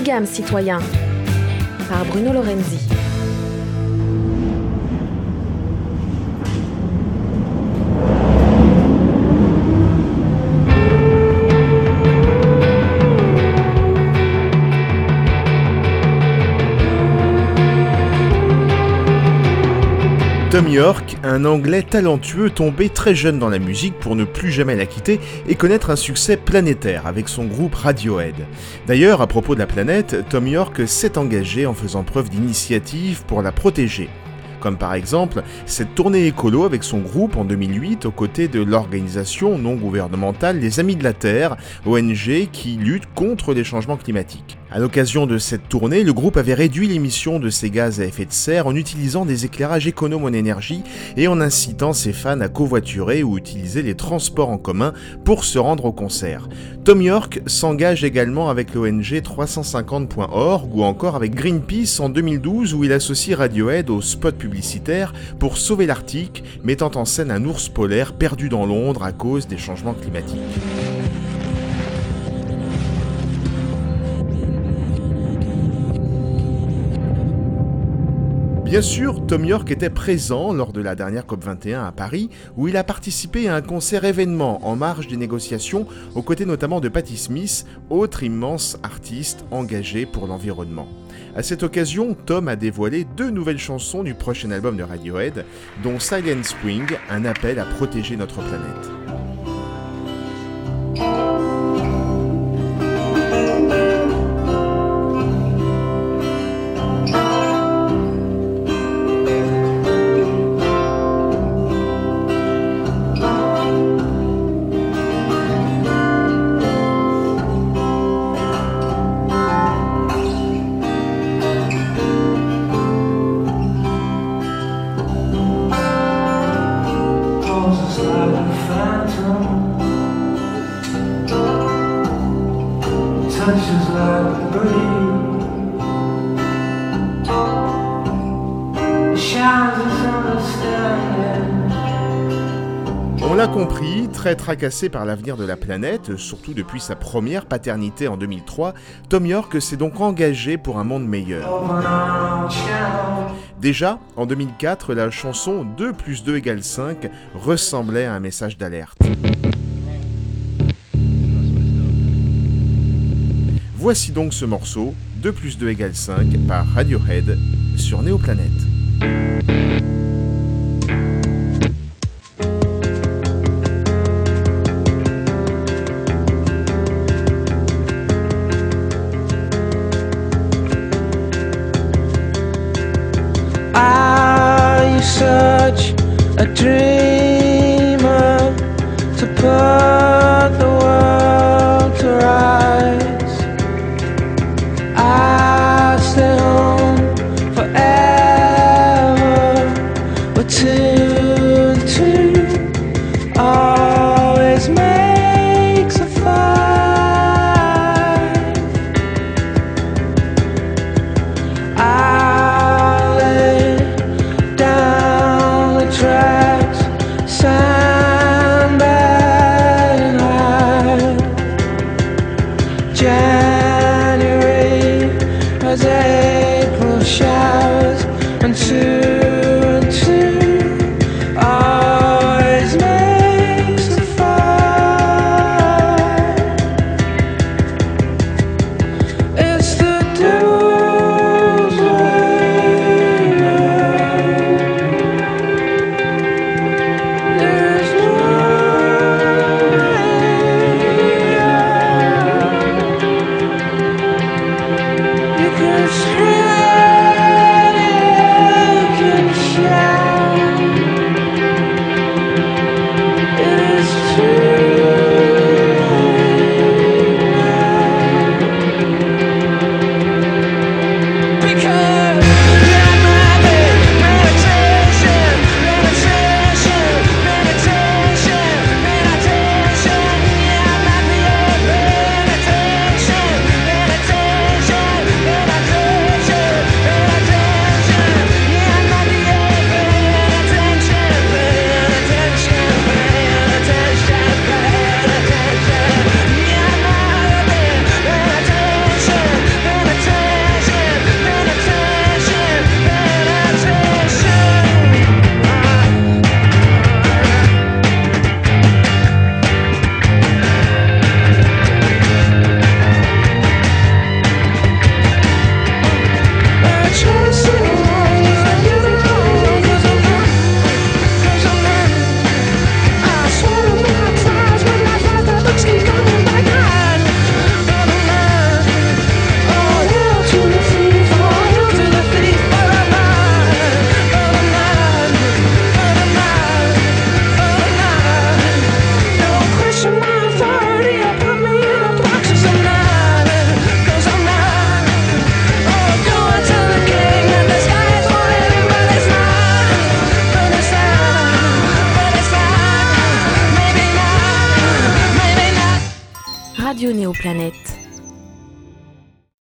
Gamme citoyen par Bruno Lorenzi. Tom York, un Anglais talentueux tombé très jeune dans la musique pour ne plus jamais la quitter et connaître un succès planétaire avec son groupe Radiohead. D'ailleurs, à propos de la planète, Tom York s'est engagé en faisant preuve d'initiative pour la protéger comme par exemple cette tournée écolo avec son groupe en 2008 aux côtés de l'organisation non gouvernementale Les Amis de la Terre, ONG qui lutte contre les changements climatiques. À l'occasion de cette tournée, le groupe avait réduit l'émission de ses gaz à effet de serre en utilisant des éclairages économes en énergie et en incitant ses fans à covoiturer ou utiliser les transports en commun pour se rendre au concert. Tom York s'engage également avec l'ONG 350.org ou encore avec Greenpeace en 2012 où il associe Radiohead au spot publicitaire pour sauver l'Arctique, mettant en scène un ours polaire perdu dans Londres à cause des changements climatiques. Bien sûr, Tom York était présent lors de la dernière COP21 à Paris, où il a participé à un concert événement en marge des négociations, aux côtés notamment de Patti Smith, autre immense artiste engagé pour l'environnement. À cette occasion, Tom a dévoilé deux nouvelles chansons du prochain album de Radiohead, dont Silent Spring, un appel à protéger notre planète. On l'a compris, très tracassé par l'avenir de la planète, surtout depuis sa première paternité en 2003, Tom York s'est donc engagé pour un monde meilleur. Déjà, en 2004, la chanson 2 plus 2 égale 5 ressemblait à un message d'alerte. Voici donc ce morceau, 2 plus 2 égale 5 par Radiohead sur Néoplanète. Are you a dreamer planète.